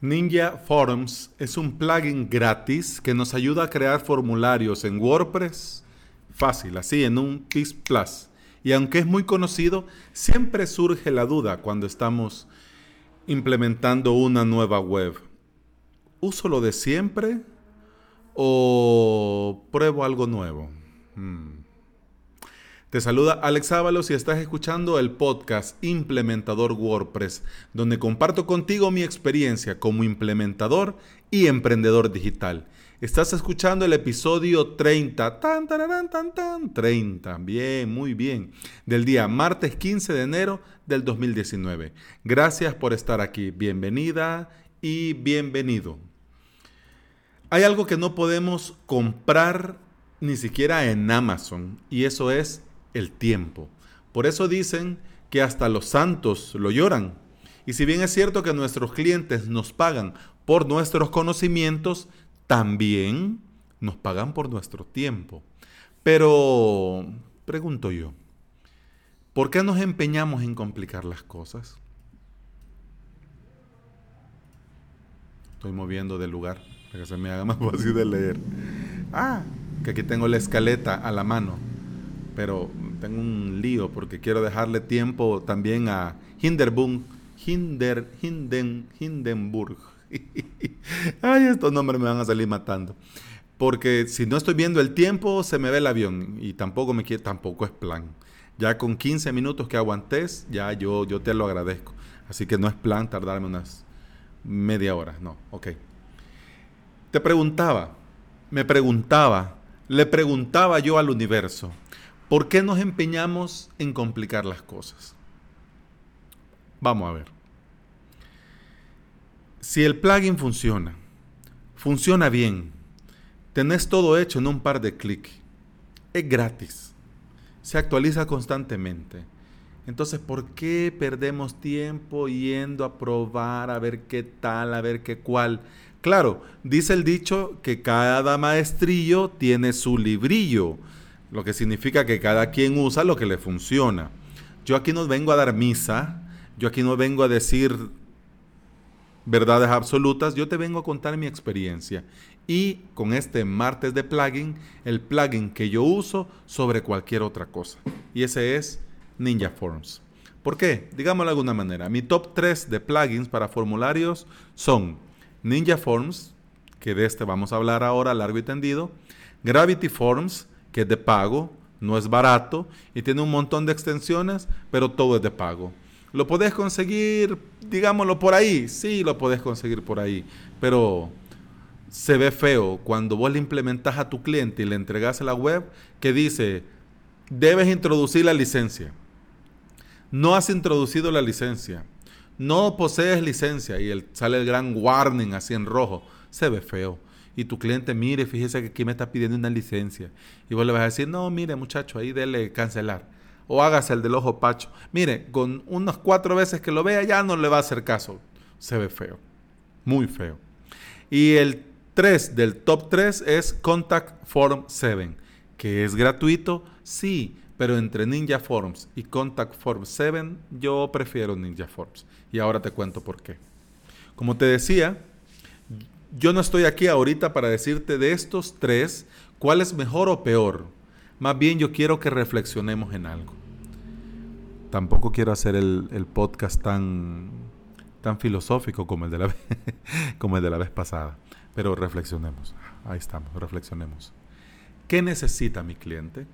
Ninja Forms es un plugin gratis que nos ayuda a crear formularios en WordPress fácil, así en un PIS Plus. Y aunque es muy conocido, siempre surge la duda cuando estamos implementando una nueva web. ¿Uso lo de siempre o pruebo algo nuevo? Hmm. Te saluda Alex Ábalos y estás escuchando el podcast Implementador WordPress, donde comparto contigo mi experiencia como implementador y emprendedor digital. Estás escuchando el episodio 30, tan, tan, tan, tan, 30, bien, muy bien, del día martes 15 de enero del 2019. Gracias por estar aquí, bienvenida y bienvenido. Hay algo que no podemos comprar ni siquiera en Amazon y eso es el tiempo. Por eso dicen que hasta los santos lo lloran. Y si bien es cierto que nuestros clientes nos pagan por nuestros conocimientos, también nos pagan por nuestro tiempo. Pero, pregunto yo, ¿por qué nos empeñamos en complicar las cosas? Estoy moviendo de lugar para que se me haga más fácil de leer. Ah, que aquí tengo la escaleta a la mano pero tengo un lío porque quiero dejarle tiempo también a Hinderburg, Hinder, Hinden, Hindenburg. Ay, estos nombres me van a salir matando. Porque si no estoy viendo el tiempo, se me ve el avión y tampoco me quiere, tampoco es plan. Ya con 15 minutos que aguantes, ya yo, yo te lo agradezco. Así que no es plan tardarme unas media hora, no, ok. Te preguntaba, me preguntaba, le preguntaba yo al universo, ¿Por qué nos empeñamos en complicar las cosas? Vamos a ver. Si el plugin funciona, funciona bien, tenés todo hecho en un par de clics, es gratis, se actualiza constantemente. Entonces, ¿por qué perdemos tiempo yendo a probar, a ver qué tal, a ver qué cuál? Claro, dice el dicho que cada maestrillo tiene su librillo lo que significa que cada quien usa lo que le funciona. Yo aquí no vengo a dar misa, yo aquí no vengo a decir verdades absolutas, yo te vengo a contar mi experiencia. Y con este martes de plugin, el plugin que yo uso sobre cualquier otra cosa. Y ese es Ninja Forms. ¿Por qué? Digámoslo de alguna manera. Mi top 3 de plugins para formularios son Ninja Forms, que de este vamos a hablar ahora largo y tendido, Gravity Forms, que es de pago, no es barato y tiene un montón de extensiones, pero todo es de pago. ¿Lo podés conseguir, digámoslo, por ahí? Sí, lo podés conseguir por ahí, pero se ve feo cuando vos le implementás a tu cliente y le entregás a la web que dice, debes introducir la licencia. No has introducido la licencia. No posees licencia y sale el gran warning así en rojo. Se ve feo y tu cliente, mire, fíjese que aquí me está pidiendo una licencia. Y vos le vas a decir, no, mire muchacho, ahí dele cancelar. O hágase el del ojo pacho. Mire, con unas cuatro veces que lo vea ya no le va a hacer caso. Se ve feo. Muy feo. Y el 3 del top 3 es Contact Form 7, que es gratuito, sí, pero entre Ninja Forms y Contact Form 7 yo prefiero Ninja Forms. Y ahora te cuento por qué. Como te decía, yo no estoy aquí ahorita para decirte de estos tres cuál es mejor o peor. Más bien yo quiero que reflexionemos en algo. Tampoco quiero hacer el, podcast tan, tan filosófico como el, de la, como el de la vez pasada. Pero reflexionemos. Ahí estamos, reflexionemos. ¿Qué necesita mi cliente?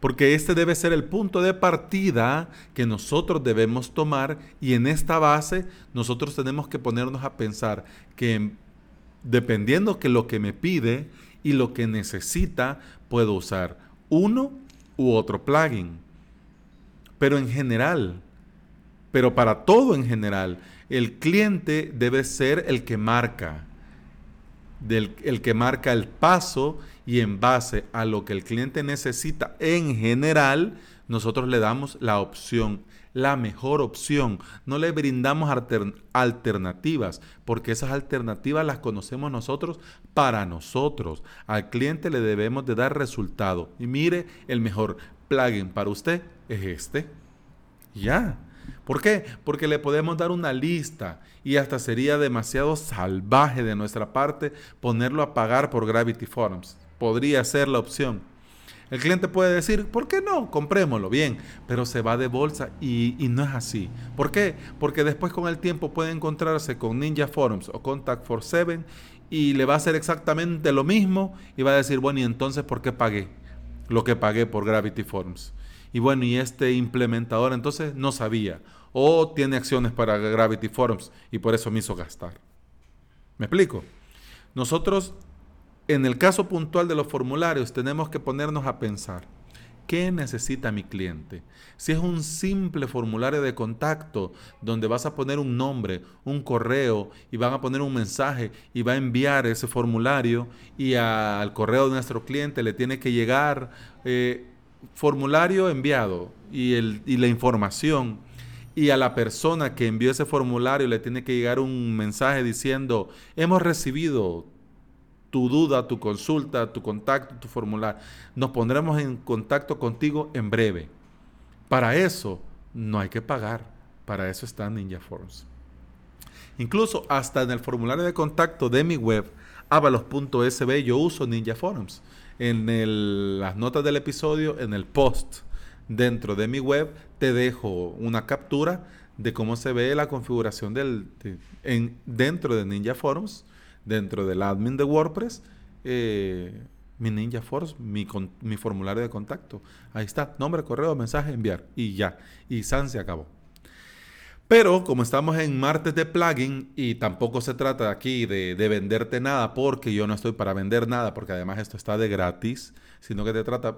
Porque este debe ser el punto de partida que nosotros debemos tomar y en esta base nosotros tenemos que ponernos a pensar que dependiendo que lo que me pide y lo que necesita, puedo usar uno u otro plugin. Pero en general, pero para todo en general, el cliente debe ser el que marca, el que marca el paso y en base a lo que el cliente necesita en general, nosotros le damos la opción, la mejor opción. No le brindamos alternativas, porque esas alternativas las conocemos nosotros para nosotros. Al cliente le debemos de dar resultado. Y mire, el mejor plugin para usted es este. Ya. ¿Por qué? Porque le podemos dar una lista y hasta sería demasiado salvaje de nuestra parte ponerlo a pagar por Gravity Forms. Podría ser la opción. El cliente puede decir, ¿por qué no? Comprémoslo, bien, pero se va de bolsa y, no es así. ¿Por qué? Porque después con el tiempo puede encontrarse con Ninja Forums o Contact for Seven y le va a hacer exactamente lo mismo y va a decir, bueno, ¿y entonces por qué pagué lo que pagué por Gravity Forms? Y bueno, y este implementador entonces no sabía o tiene acciones para Gravity Forms y por eso me hizo gastar. ¿Me explico? Nosotros en el caso puntual de los formularios tenemos que ponernos a pensar, ¿qué necesita mi cliente? Si es un simple formulario de contacto donde vas a poner un nombre, un correo y van a poner un mensaje y va a enviar ese formulario y al correo de nuestro cliente le tiene que llegar eh, formulario enviado y, el, y la información y a la persona que envió ese formulario le tiene que llegar un mensaje diciendo, hemos recibido tu duda, tu consulta, tu contacto, tu formulario. Nos pondremos en contacto contigo en breve. Para eso no hay que pagar. Para eso está Ninja Forms. Incluso hasta en el formulario de contacto de mi web, avalos.sb, yo uso Ninja Forms. En las notas del episodio, en el post dentro de mi web, te dejo una captura de cómo se ve la configuración del, en, dentro de Ninja Forms dentro del admin de WordPress, eh, mi Ninja Force, mi, mi, formulario de contacto. Ahí está, nombre, correo, mensaje, enviar. Y ya. Y San se acabó. Pero como estamos en martes de plugin y tampoco se trata aquí de, de, venderte nada porque yo no estoy para vender nada porque además esto está de gratis, sino que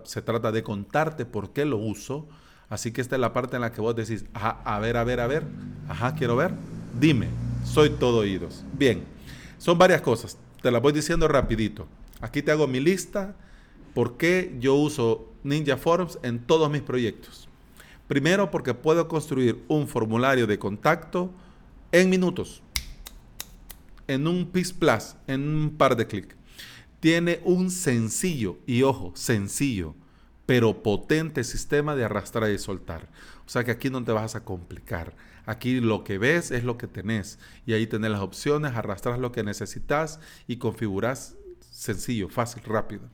se trata de contarte por qué lo uso. Así que esta es la parte en la que vos decís, ajá, a ver, a ver, a ver, ajá, quiero ver, dime, soy todo oídos. Bien. Son varias cosas. Te las voy diciendo rapidito. Aquí te hago mi lista por qué yo uso Ninja Forms en todos mis proyectos. Primero porque puedo construir un formulario de contacto en minutos. En un PIS Plus, en un par de clics. Tiene un sencillo, y ojo, sencillo, pero potente sistema de arrastrar y soltar. O sea que aquí no te vas a complicar. Aquí lo que ves es lo que tenés y ahí tenés las opciones, arrastras lo que necesitas y configuras sencillo, fácil, rápido.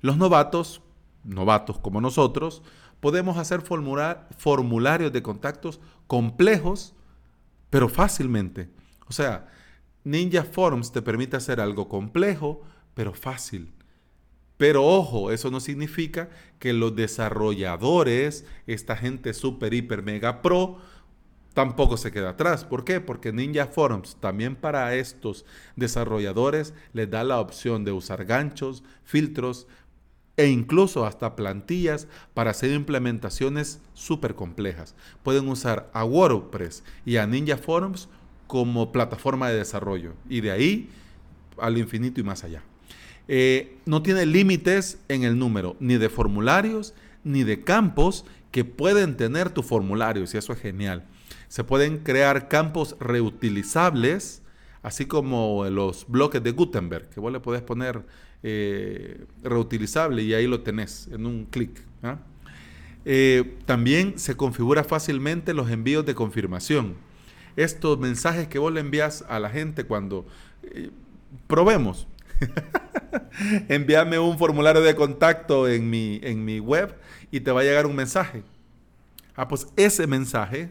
Los novatos, novatos como nosotros, podemos hacer formularios de contactos complejos, pero fácilmente. O sea, Ninja Forms te permite hacer algo complejo, pero fácil. Pero ojo, eso no significa que los desarrolladores, esta gente super, hiper, mega pro, tampoco se queda atrás. ¿Por qué? Porque Ninja Forms también para estos desarrolladores les da la opción de usar ganchos, filtros e incluso hasta plantillas para hacer implementaciones súper complejas. Pueden usar a WordPress y a Ninja Forms como plataforma de desarrollo y de ahí al infinito y más allá. Eh, no tiene límites en el número ni de formularios ni de campos que pueden tener tu formulario, y eso es genial. Se pueden crear campos reutilizables, así como los bloques de Gutenberg, que vos le podés poner eh, reutilizable y ahí lo tenés en un clic. ¿ah? Eh, también se configura fácilmente los envíos de confirmación. Estos mensajes que vos le envías a la gente cuando eh, probemos. Envíame un formulario de contacto en mi, en mi web y te va a llegar un mensaje. Ah, pues ese mensaje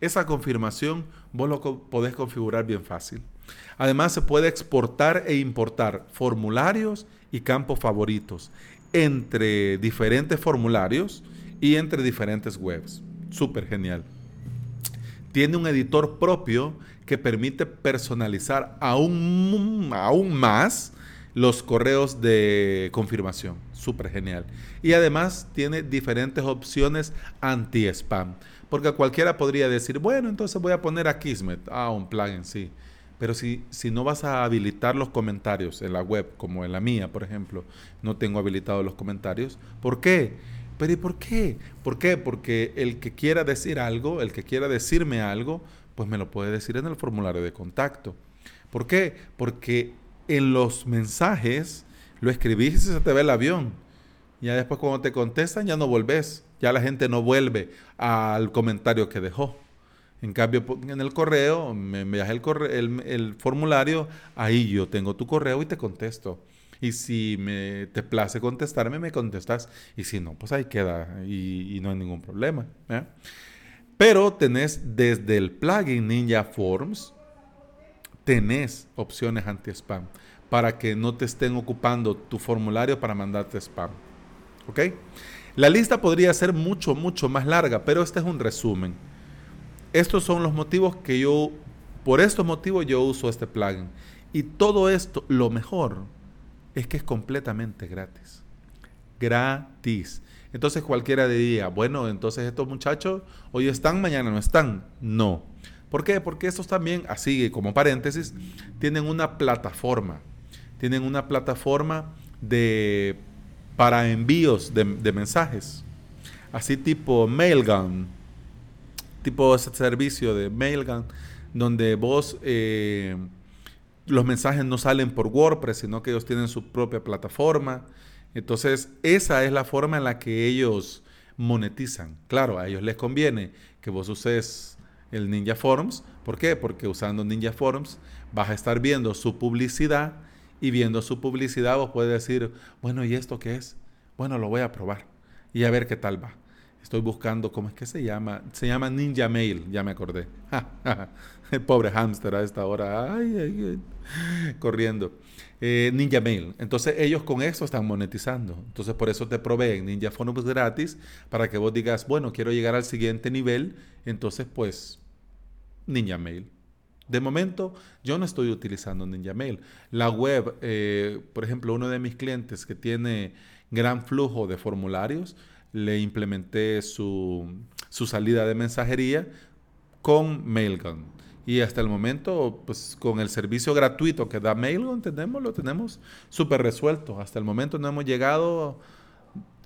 esa confirmación vos lo podés configurar bien fácil. Además se puede exportar e importar formularios y campos favoritos entre diferentes formularios y entre diferentes webs. Súper genial. Tiene un editor propio que permite personalizar aún, aún más los correos de confirmación. Súper genial. Y además tiene diferentes opciones anti-spam. Porque cualquiera podría decir, bueno, entonces voy a poner a Kismet. Ah, un plugin, sí. Pero si, si no vas a habilitar los comentarios en la web, como en la mía, por ejemplo, no tengo habilitados los comentarios, ¿por qué? Pero ¿y por qué? ¿Por qué? Porque el que quiera decir algo, el que quiera decirme algo, pues me lo puede decir en el formulario de contacto. ¿Por qué? Porque en los mensajes lo escribís y se te ve el avión. Ya después cuando te contestan ya no volvés ya la gente no vuelve al comentario que dejó. En cambio, en el correo, me envías el, el, formulario, ahí yo tengo tu correo y te contesto. Y si me te place contestarme, me contestas. Y si no, pues ahí queda y, no hay ningún problema. Pero tenés desde el plugin Ninja Forms, tenés opciones anti-spam para que no te estén ocupando tu formulario para mandarte spam. ¿Ok? La lista podría ser mucho, mucho más larga, pero este es un resumen. Estos son los motivos que yo, por estos motivos yo uso este plugin. Y todo esto, lo mejor, es que es completamente gratis. Gratis. Entonces cualquiera diría, bueno, entonces estos muchachos hoy están, mañana no están. No. ¿Por qué? Porque estos también, así como paréntesis, tienen una plataforma. Tienen una plataforma de, para envíos de, de mensajes. Así tipo Mailgun tipo ese servicio de Mailgun, donde vos eh, los mensajes no salen por WordPress, sino que ellos tienen su propia plataforma. Entonces, esa es la forma en la que ellos monetizan. Claro, a ellos les conviene que vos uses el Ninja Forms. ¿Por qué? Porque usando Ninja Forms vas a estar viendo su publicidad y viendo su publicidad vos puedes decir, bueno, ¿y esto qué es? Bueno, lo voy a probar y a ver qué tal va. Estoy buscando, ¿cómo es que se llama? Se llama Ninja Mail, ya me acordé. El pobre hámster a esta hora, ay, corriendo. Eh, Ninja Mail. Entonces ellos con eso están monetizando. Entonces por eso te proveen Ninja Forms gratis para que vos digas, bueno, quiero llegar al siguiente nivel. Entonces pues Ninja Mail. De momento yo no estoy utilizando Ninja Mail. La web, eh, por ejemplo, uno de mis clientes que tiene gran flujo de formularios, le implementé su, salida de mensajería con Mailgun. Y hasta el momento, pues con el servicio gratuito que da Mailgun, tenemos, lo tenemos súper resuelto. Hasta el momento no hemos llegado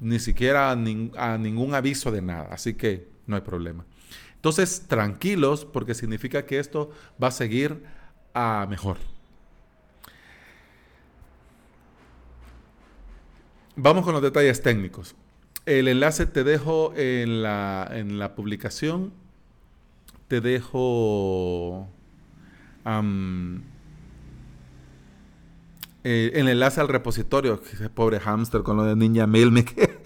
ni siquiera a, a, ningún aviso de nada. Así que no hay problema. Entonces, tranquilos, porque significa que esto va a seguir a mejor. Vamos con los detalles técnicos. El enlace te dejo en la, en la publicación. Te dejo eh, el enlace al repositorio. Pobre hamster con lo de Ninja Mail me quedé,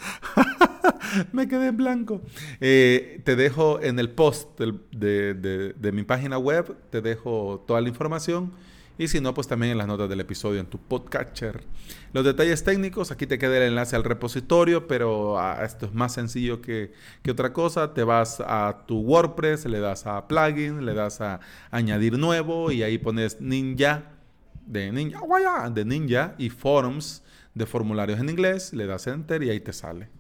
me quedé en blanco. Eh, te dejo en el post de, de mi página web. Te dejo toda la información y si no, pues también en las notas del episodio en tu podcatcher. Los detalles técnicos, aquí te queda el enlace al repositorio, pero ah, esto es más sencillo que, otra cosa. Te vas a tu WordPress, le das a plugin, le das a añadir nuevo y ahí pones Ninja de Ninja, de Ninja y Forms de formularios en inglés, le das Enter y ahí te sale.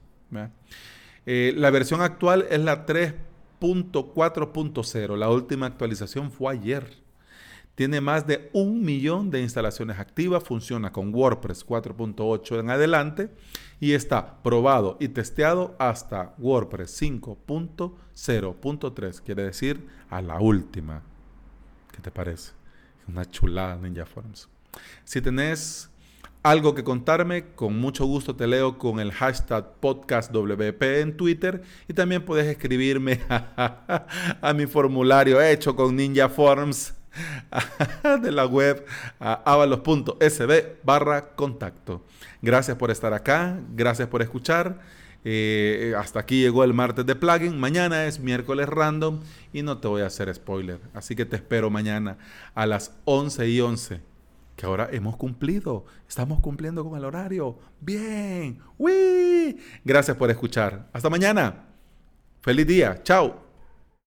Eh, la versión actual es la 3.4.0. La última actualización fue ayer. Tiene más de un millón de instalaciones activas, funciona con WordPress 4.8 en adelante y está probado y testeado hasta WordPress 5.0.3, quiere decir a la última. ¿Qué te parece? Una chulada Ninja Forms. Si tenés algo que contarme, con mucho gusto te leo con el hashtag podcastwp en Twitter y también puedes escribirme a mi formulario hecho con Ninja Forms de la web a avalos.sb barra contacto. Gracias por estar acá, gracias por escuchar. Eh, hasta aquí llegó el martes de plugin. Mañana es miércoles random y no te voy a hacer spoiler. Así que te espero mañana a las 11 y 11. Que ahora hemos cumplido. Estamos cumpliendo con el horario. Bien. ¡Uy! Gracias por escuchar. Hasta mañana. Feliz día. Chao.